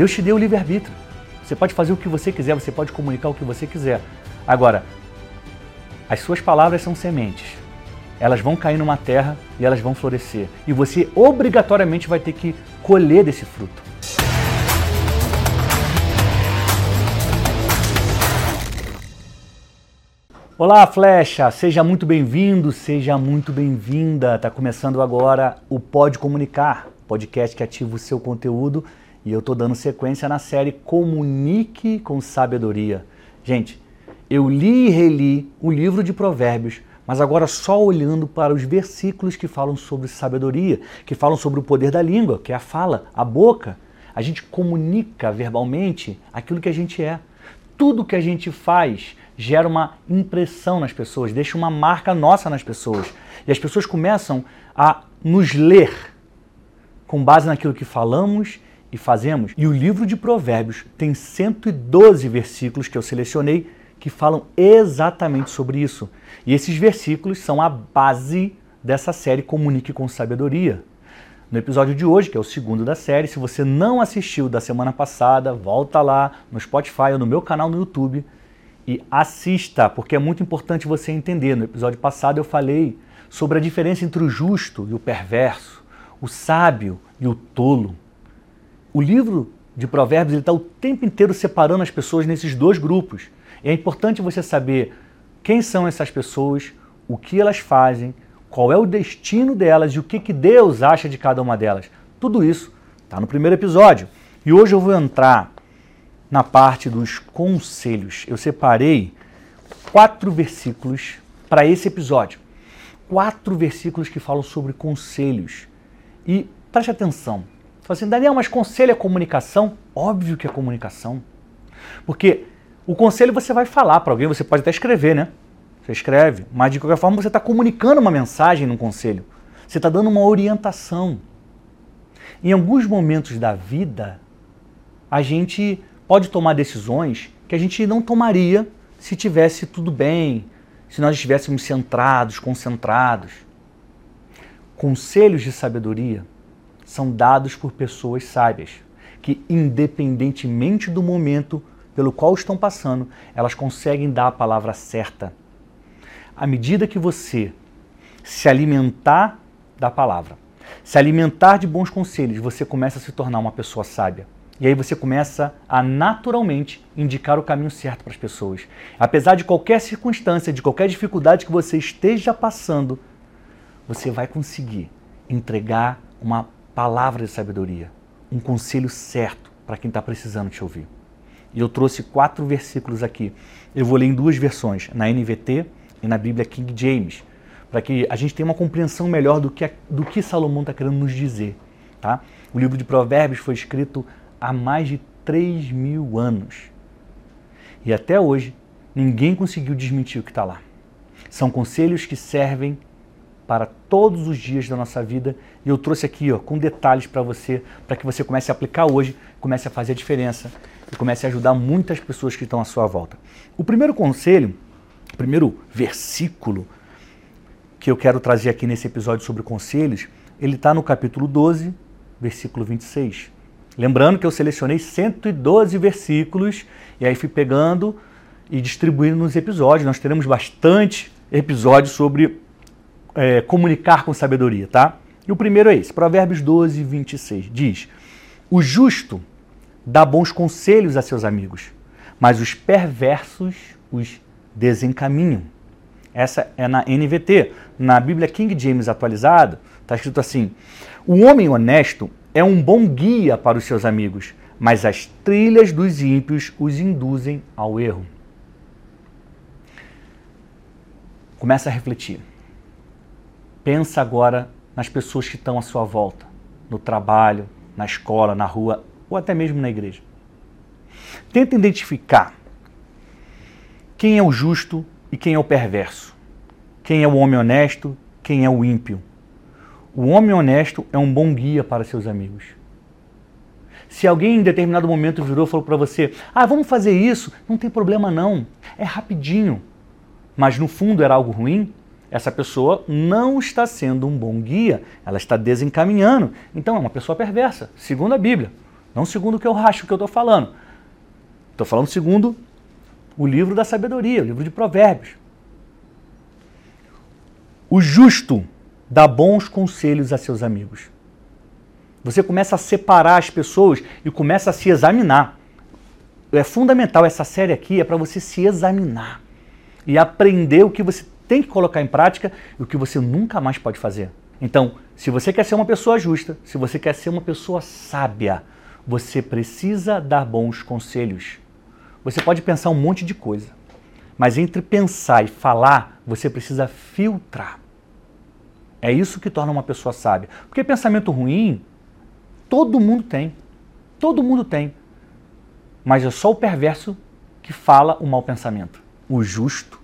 Deus te deu o livre-arbítrio. Você pode fazer o que você quiser, você pode comunicar o que você quiser. Agora, as suas palavras são sementes. Elas vão cair numa terra e elas vão florescer. E você obrigatoriamente vai ter que colher desse fruto. Olá, Flecha! Seja muito bem-vindo, seja muito bem-vinda. Está começando agora o Pode Comunicar, podcast que ativa o seu conteúdo e eu estou dando sequência na série Comunique com Sabedoria. Gente, eu li e reli o livro de Provérbios, mas agora só olhando para os versículos que falam sobre sabedoria, que falam sobre o poder da língua, que é a fala, a boca. A gente comunica verbalmente aquilo que a gente é. Tudo que a gente faz gera uma impressão nas pessoas, deixa uma marca nossa nas pessoas. E as pessoas começam a nos ler com base naquilo que falamos e fazemos. E o livro de Provérbios tem 112 versículos que eu selecionei que falam exatamente sobre isso. E esses versículos são a base dessa série Comunique com Sabedoria. No episódio de hoje, que é o segundo da série, se você não assistiu da semana passada, volta lá no Spotify ou no meu canal no YouTube e assista, porque é muito importante você entender. No episódio passado eu falei sobre a diferença entre o justo e o perverso, o sábio e o tolo. O livro de Provérbios está o tempo inteiro separando as pessoas nesses dois grupos. E é importante você saber quem são essas pessoas, o que elas fazem, qual é o destino delas e o que, que Deus acha de cada uma delas. Tudo isso está no primeiro episódio. E hoje eu vou entrar na parte dos conselhos. Eu separei quatro versículos para esse episódio. Quatro versículos que falam sobre conselhos. E preste atenção. Fala assim, Daniel, mas conselho é comunicação? Óbvio que é comunicação. Porque o conselho você vai falar para alguém, você pode até escrever, né? Você escreve, mas de qualquer forma você está comunicando uma mensagem no conselho. Você está dando uma orientação. Em alguns momentos da vida, a gente pode tomar decisões que a gente não tomaria se tivesse tudo bem, se nós estivéssemos centrados, concentrados. Conselhos de sabedoria são dados por pessoas sábias, que, independentemente do momento pelo qual estão passando, elas conseguem dar a palavra certa. À medida que você se alimentar da palavra, se alimentar de bons conselhos, você começa a se tornar uma pessoa sábia. E aí você começa a naturalmente indicar o caminho certo para as pessoas. Apesar de qualquer circunstância, de qualquer dificuldade que você esteja passando, você vai conseguir entregar uma palavra de sabedoria, um conselho certo para quem está precisando te ouvir. E eu trouxe quatro versículos aqui. Eu vou ler em duas versões, na NVT e na Bíblia King James, para que a gente tenha uma compreensão melhor do que, do que Salomão está querendo nos dizer. Tá? O livro de Provérbios foi escrito há mais de 3 mil anos. E até hoje, ninguém conseguiu desmentir o que está lá. São conselhos que servem para todos os dias da nossa vida e eu trouxe aqui ó, com detalhes para você, para que você comece a aplicar hoje, comece a fazer a diferença e comece a ajudar muitas pessoas que estão à sua volta. O primeiro conselho, o primeiro versículo que eu quero trazer aqui nesse episódio sobre conselhos, ele está no capítulo 12, versículo 26. Lembrando que eu selecionei 112 versículos e aí fui pegando e distribuindo nos episódios. Nós teremos bastante episódios sobre é, comunicar com sabedoria, tá? E o primeiro é esse, Provérbios 12, 26. Diz: O justo dá bons conselhos a seus amigos, mas os perversos os desencaminham. Essa é na NVT. Na Bíblia King James atualizado, está escrito assim: O homem honesto é um bom guia para os seus amigos, mas as trilhas dos ímpios os induzem ao erro. Começa a refletir. Pensa agora nas pessoas que estão à sua volta, no trabalho, na escola, na rua ou até mesmo na igreja. Tenta identificar quem é o justo e quem é o perverso. Quem é o homem honesto, quem é o ímpio. O homem honesto é um bom guia para seus amigos. Se alguém em determinado momento virou e falou para você: Ah, vamos fazer isso, não tem problema não, é rapidinho. Mas no fundo era algo ruim, essa pessoa não está sendo um bom guia, ela está desencaminhando. Então é uma pessoa perversa, segundo a Bíblia. Não segundo o que eu acho que eu estou falando. Estou falando segundo o livro da sabedoria, o livro de Provérbios. O justo dá bons conselhos a seus amigos. Você começa a separar as pessoas e começa a se examinar. É fundamental essa série aqui é para você se examinar e aprender o que você tem que colocar em prática e o que você nunca mais pode fazer. Então, se você quer ser uma pessoa justa, se você quer ser uma pessoa sábia, você precisa dar bons conselhos. Você pode pensar um monte de coisa, mas entre pensar e falar, você precisa filtrar. É isso que torna uma pessoa sábia. Porque pensamento ruim, todo mundo tem. Todo mundo tem. Mas é só o perverso que fala o mau pensamento. O justo,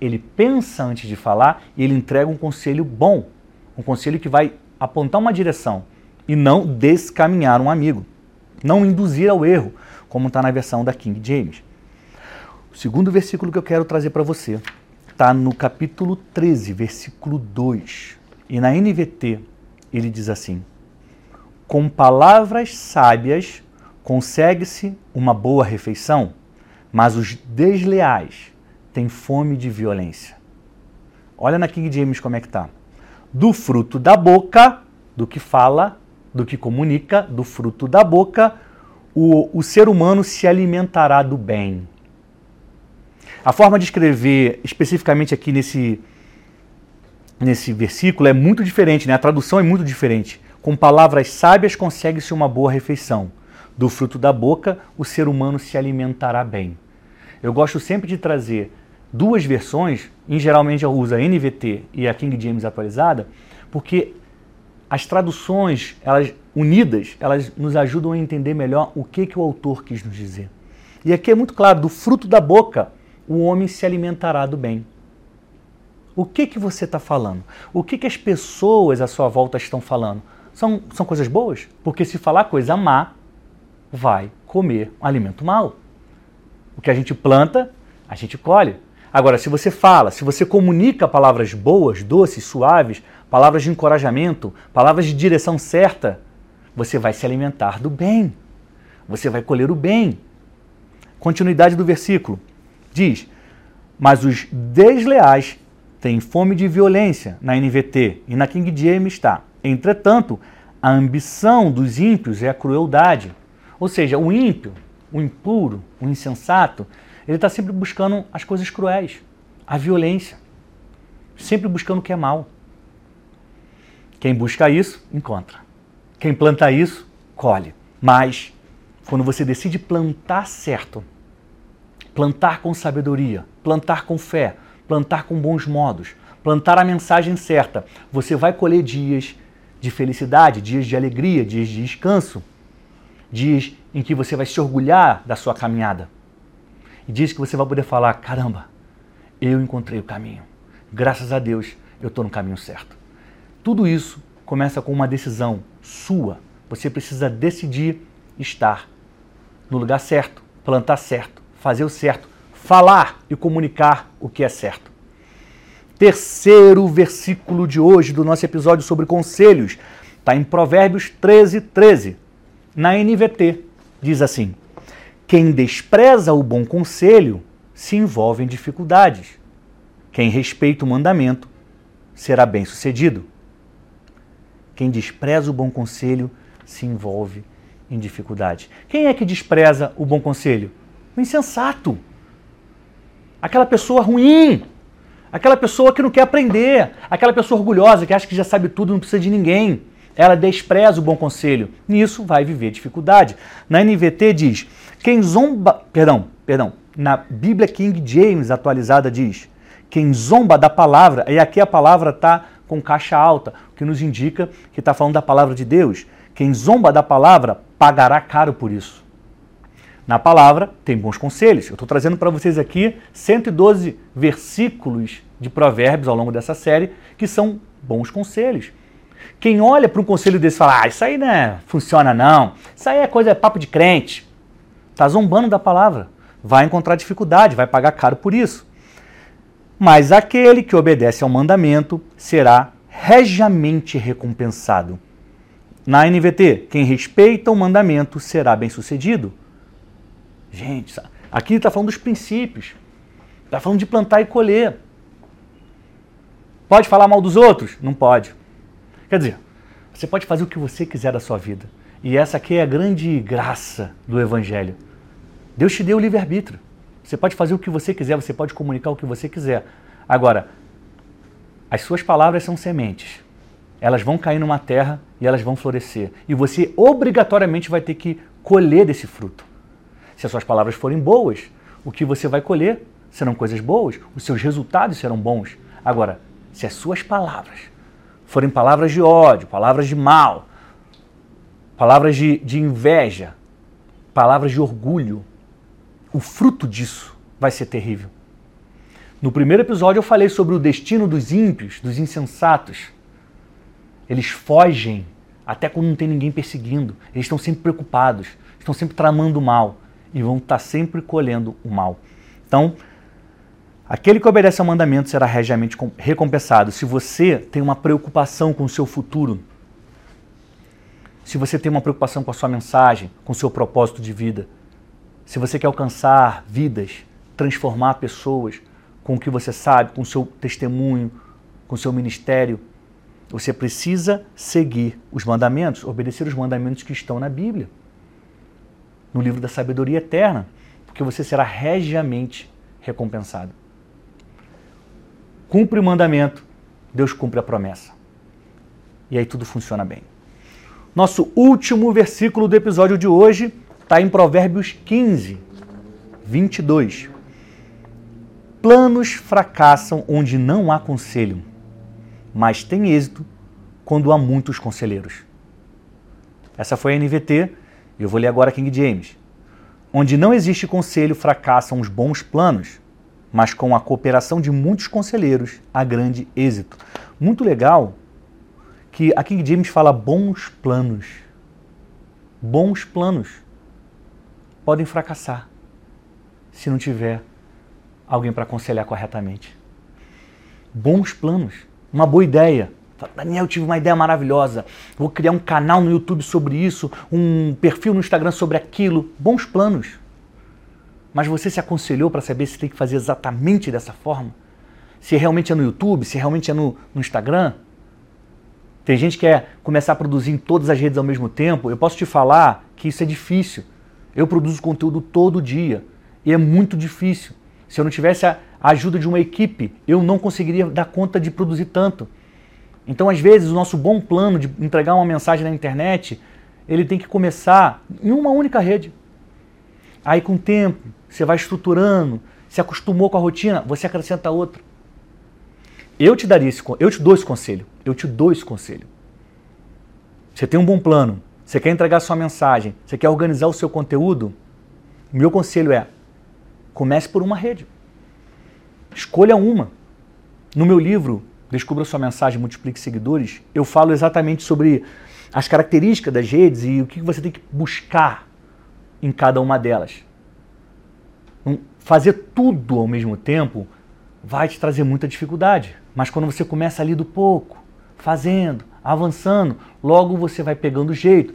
ele pensa antes de falar e ele entrega um conselho bom. Um conselho que vai apontar uma direção e não descaminhar um amigo. Não induzir ao erro, como está na versão da King James. O segundo versículo que eu quero trazer para você está no capítulo 13, versículo 2. E na NVT ele diz assim: Com palavras sábias consegue-se uma boa refeição, mas os desleais têm fome de violência. Olha na King James como é que tá. Do fruto da boca, do que fala, do que comunica, do fruto da boca, o, o ser humano se alimentará do bem. A forma de escrever especificamente aqui nesse, nesse versículo é muito diferente, né? a tradução é muito diferente. Com palavras sábias consegue-se uma boa refeição. Do fruto da boca, o ser humano se alimentará bem. Eu gosto sempre de trazer duas versões, em geralmente eu uso a NVT e a King James atualizada, porque as traduções, elas unidas, elas nos ajudam a entender melhor o que, que o autor quis nos dizer. E aqui é muito claro, do fruto da boca, o homem se alimentará do bem. O que, que você está falando? O que, que as pessoas à sua volta estão falando? São, são coisas boas? Porque se falar coisa má, vai comer um alimento mau. O que a gente planta, a gente colhe. Agora, se você fala, se você comunica palavras boas, doces, suaves, palavras de encorajamento, palavras de direção certa, você vai se alimentar do bem. Você vai colher o bem. Continuidade do versículo. Diz: Mas os desleais tem fome de violência na NVT e na King James está. Entretanto, a ambição dos ímpios é a crueldade. Ou seja, o ímpio, o impuro, o insensato, ele está sempre buscando as coisas cruéis, a violência, sempre buscando o que é mal. Quem busca isso, encontra. Quem planta isso, colhe. Mas, quando você decide plantar certo, plantar com sabedoria, plantar com fé, plantar com bons modos, plantar a mensagem certa, você vai colher dias de felicidade, dias de alegria, dias de descanso, dias em que você vai se orgulhar da sua caminhada. E dias que você vai poder falar: caramba, eu encontrei o caminho. Graças a Deus, eu estou no caminho certo. Tudo isso começa com uma decisão sua. Você precisa decidir estar no lugar certo, plantar certo, fazer o certo, falar e comunicar o que é certo. Terceiro versículo de hoje do nosso episódio sobre conselhos está em Provérbios 13, 13. Na NVT, diz assim: Quem despreza o bom conselho se envolve em dificuldades. Quem respeita o mandamento será bem sucedido. Quem despreza o bom conselho se envolve em dificuldades. Quem é que despreza o bom conselho? O insensato aquela pessoa ruim, aquela pessoa que não quer aprender, aquela pessoa orgulhosa que acha que já sabe tudo, não precisa de ninguém. Ela despreza o bom conselho. Nisso vai viver dificuldade. Na NVT diz: quem zomba, perdão, perdão, na Bíblia King James atualizada diz: quem zomba da palavra, e aqui a palavra está com caixa alta, o que nos indica que está falando da palavra de Deus. Quem zomba da palavra pagará caro por isso. Na palavra tem bons conselhos. Eu estou trazendo para vocês aqui 112 versículos de provérbios ao longo dessa série que são bons conselhos. Quem olha para um conselho desse e fala, ah, isso aí não é, funciona não, isso aí é coisa, é papo de crente, está zombando da palavra, vai encontrar dificuldade, vai pagar caro por isso. Mas aquele que obedece ao mandamento será regiamente recompensado. Na NVT, quem respeita o mandamento será bem-sucedido. Gente, aqui está falando dos princípios. Está falando de plantar e colher. Pode falar mal dos outros? Não pode. Quer dizer, você pode fazer o que você quiser da sua vida. E essa aqui é a grande graça do Evangelho. Deus te deu o livre-arbítrio. Você pode fazer o que você quiser, você pode comunicar o que você quiser. Agora, as suas palavras são sementes. Elas vão cair numa terra e elas vão florescer. E você obrigatoriamente vai ter que colher desse fruto. Se as suas palavras forem boas, o que você vai colher serão coisas boas, os seus resultados serão bons. Agora, se as suas palavras forem palavras de ódio, palavras de mal, palavras de, de inveja, palavras de orgulho, o fruto disso vai ser terrível. No primeiro episódio eu falei sobre o destino dos ímpios, dos insensatos. Eles fogem até quando não tem ninguém perseguindo. Eles estão sempre preocupados, estão sempre tramando mal e vão estar sempre colhendo o mal. Então, Aquele que obedece ao mandamento será regiamente recompensado. Se você tem uma preocupação com o seu futuro, se você tem uma preocupação com a sua mensagem, com o seu propósito de vida, se você quer alcançar vidas, transformar pessoas com o que você sabe, com o seu testemunho, com o seu ministério, você precisa seguir os mandamentos, obedecer os mandamentos que estão na Bíblia, no livro da sabedoria eterna, porque você será regiamente recompensado cumpre o mandamento, Deus cumpre a promessa. E aí tudo funciona bem. Nosso último versículo do episódio de hoje está em Provérbios 15, 22. Planos fracassam onde não há conselho, mas tem êxito quando há muitos conselheiros. Essa foi a NVT eu vou ler agora King James. Onde não existe conselho, fracassam os bons planos, mas com a cooperação de muitos conselheiros, há grande êxito. Muito legal que a King James fala bons planos. Bons planos podem fracassar se não tiver alguém para aconselhar corretamente. Bons planos, uma boa ideia. Daniel, eu tive uma ideia maravilhosa. Vou criar um canal no YouTube sobre isso, um perfil no Instagram sobre aquilo. Bons planos. Mas você se aconselhou para saber se tem que fazer exatamente dessa forma? Se realmente é no YouTube, se realmente é no, no Instagram? Tem gente que quer começar a produzir em todas as redes ao mesmo tempo. Eu posso te falar que isso é difícil. Eu produzo conteúdo todo dia e é muito difícil. Se eu não tivesse a ajuda de uma equipe, eu não conseguiria dar conta de produzir tanto. Então, às vezes, o nosso bom plano de entregar uma mensagem na internet, ele tem que começar em uma única rede. Aí, com o tempo, você vai estruturando, se acostumou com a rotina, você acrescenta outra. Eu te daria esse, eu te dou esse conselho. Eu te dou esse conselho. Você tem um bom plano, você quer entregar sua mensagem, você quer organizar o seu conteúdo, o meu conselho é: comece por uma rede. Escolha uma. No meu livro, Descubra sua mensagem, multiplique seguidores, eu falo exatamente sobre as características das redes e o que você tem que buscar em cada uma delas fazer tudo ao mesmo tempo vai te trazer muita dificuldade. Mas quando você começa ali do pouco, fazendo, avançando, logo você vai pegando jeito.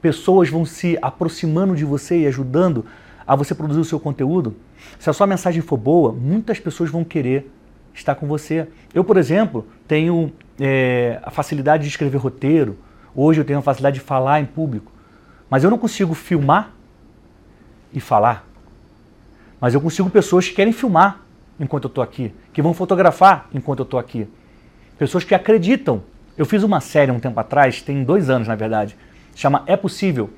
Pessoas vão se aproximando de você e ajudando a você produzir o seu conteúdo. Se a sua mensagem for boa, muitas pessoas vão querer estar com você. Eu, por exemplo, tenho é, a facilidade de escrever roteiro. Hoje eu tenho a facilidade de falar em público. Mas eu não consigo filmar e falar. Mas eu consigo pessoas que querem filmar enquanto eu estou aqui, que vão fotografar enquanto eu estou aqui. Pessoas que acreditam. Eu fiz uma série um tempo atrás, tem dois anos na verdade, chama É Possível.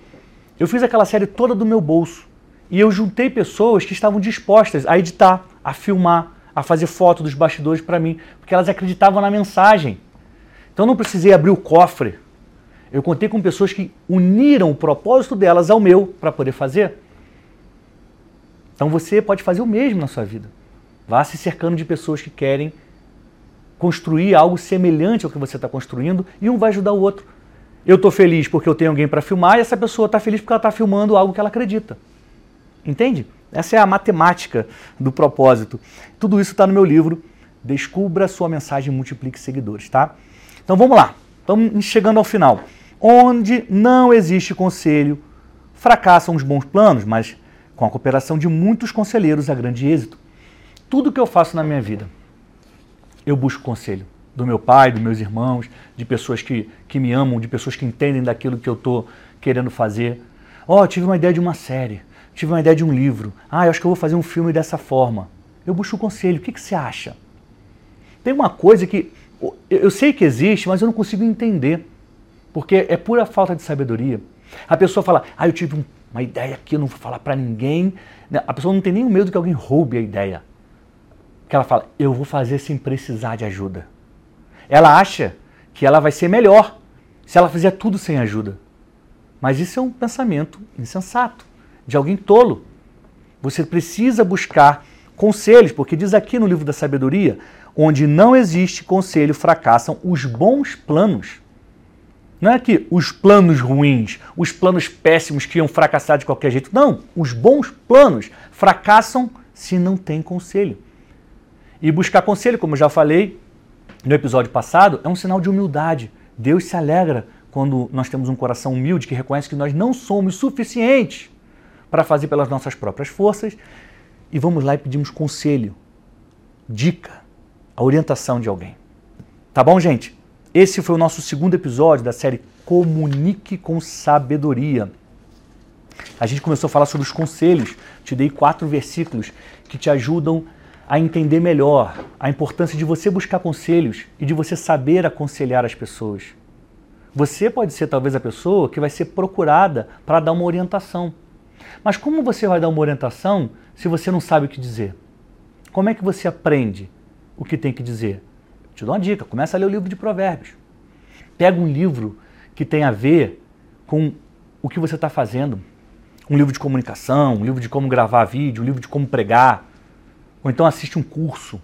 Eu fiz aquela série toda do meu bolso. E eu juntei pessoas que estavam dispostas a editar, a filmar, a fazer foto dos bastidores para mim, porque elas acreditavam na mensagem. Então eu não precisei abrir o cofre. Eu contei com pessoas que uniram o propósito delas ao meu para poder fazer. Então você pode fazer o mesmo na sua vida. Vá se cercando de pessoas que querem construir algo semelhante ao que você está construindo e um vai ajudar o outro. Eu estou feliz porque eu tenho alguém para filmar e essa pessoa está feliz porque ela está filmando algo que ela acredita. Entende? Essa é a matemática do propósito. Tudo isso está no meu livro. Descubra sua mensagem e multiplique seguidores, tá? Então vamos lá. Estamos chegando ao final. Onde não existe conselho, fracassam os bons planos, mas com a cooperação de muitos conselheiros há grande êxito. Tudo que eu faço na minha vida, eu busco conselho do meu pai, dos meus irmãos, de pessoas que, que me amam, de pessoas que entendem daquilo que eu estou querendo fazer. Ó, oh, tive uma ideia de uma série, tive uma ideia de um livro. Ah, eu acho que eu vou fazer um filme dessa forma. Eu busco conselho. O que, que você acha? Tem uma coisa que eu sei que existe, mas eu não consigo entender. Porque é pura falta de sabedoria. A pessoa fala, ah, eu tive uma ideia aqui, eu não vou falar para ninguém. Né, a pessoa não tem nem medo que alguém roube a ideia. Que ela fala, eu vou fazer sem precisar de ajuda. Ela acha que ela vai ser melhor se ela fizer tudo sem ajuda. Mas isso é um pensamento insensato, de alguém tolo. Você precisa buscar conselhos, porque diz aqui no livro da sabedoria, onde não existe conselho, fracassam os bons planos. Não é que os planos ruins, os planos péssimos que iam fracassar de qualquer jeito. Não, os bons planos fracassam se não tem conselho. E buscar conselho, como já falei no episódio passado, é um sinal de humildade. Deus se alegra quando nós temos um coração humilde que reconhece que nós não somos suficientes para fazer pelas nossas próprias forças e vamos lá e pedimos conselho, dica, a orientação de alguém. Tá bom, gente? Esse foi o nosso segundo episódio da série Comunique com Sabedoria. A gente começou a falar sobre os conselhos. Te dei quatro versículos que te ajudam a entender melhor a importância de você buscar conselhos e de você saber aconselhar as pessoas. Você pode ser talvez a pessoa que vai ser procurada para dar uma orientação. Mas como você vai dar uma orientação se você não sabe o que dizer? Como é que você aprende o que tem que dizer? Te dou uma dica, começa a ler o livro de Provérbios. Pega um livro que tem a ver com o que você está fazendo. Um livro de comunicação, um livro de como gravar vídeo, um livro de como pregar. Ou então assiste um curso.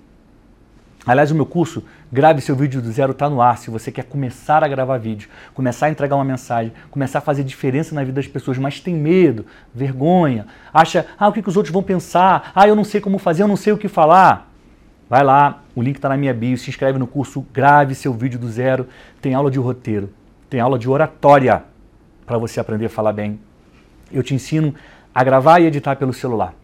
Aliás, o meu curso, Grave Seu Vídeo do Zero, está no ar. Se você quer começar a gravar vídeo, começar a entregar uma mensagem, começar a fazer diferença na vida das pessoas, mas tem medo, vergonha, acha, ah, o que, que os outros vão pensar? Ah, eu não sei como fazer, eu não sei o que falar. Vai lá, o link está na minha bio, se inscreve no curso Grave Seu Vídeo do Zero. Tem aula de roteiro, tem aula de oratória para você aprender a falar bem. Eu te ensino a gravar e editar pelo celular.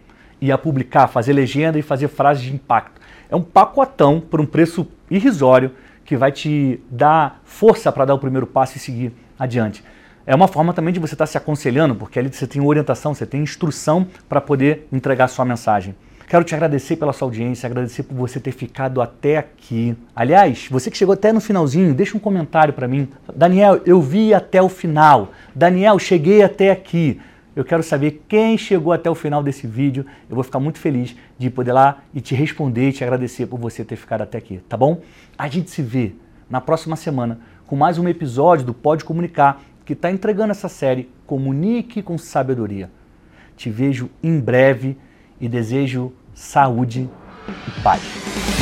E a publicar, fazer legenda e fazer frases de impacto. É um pacotão por um preço irrisório que vai te dar força para dar o primeiro passo e seguir adiante. É uma forma também de você estar tá se aconselhando, porque ali você tem orientação, você tem instrução para poder entregar a sua mensagem. Quero te agradecer pela sua audiência, agradecer por você ter ficado até aqui. Aliás, você que chegou até no finalzinho, deixa um comentário para mim. Daniel, eu vi até o final. Daniel, cheguei até aqui. Eu quero saber quem chegou até o final desse vídeo. Eu vou ficar muito feliz de poder lá e te responder e te agradecer por você ter ficado até aqui, tá bom? A gente se vê na próxima semana com mais um episódio do Pode Comunicar, que está entregando essa série Comunique com Sabedoria. Te vejo em breve e desejo saúde e paz.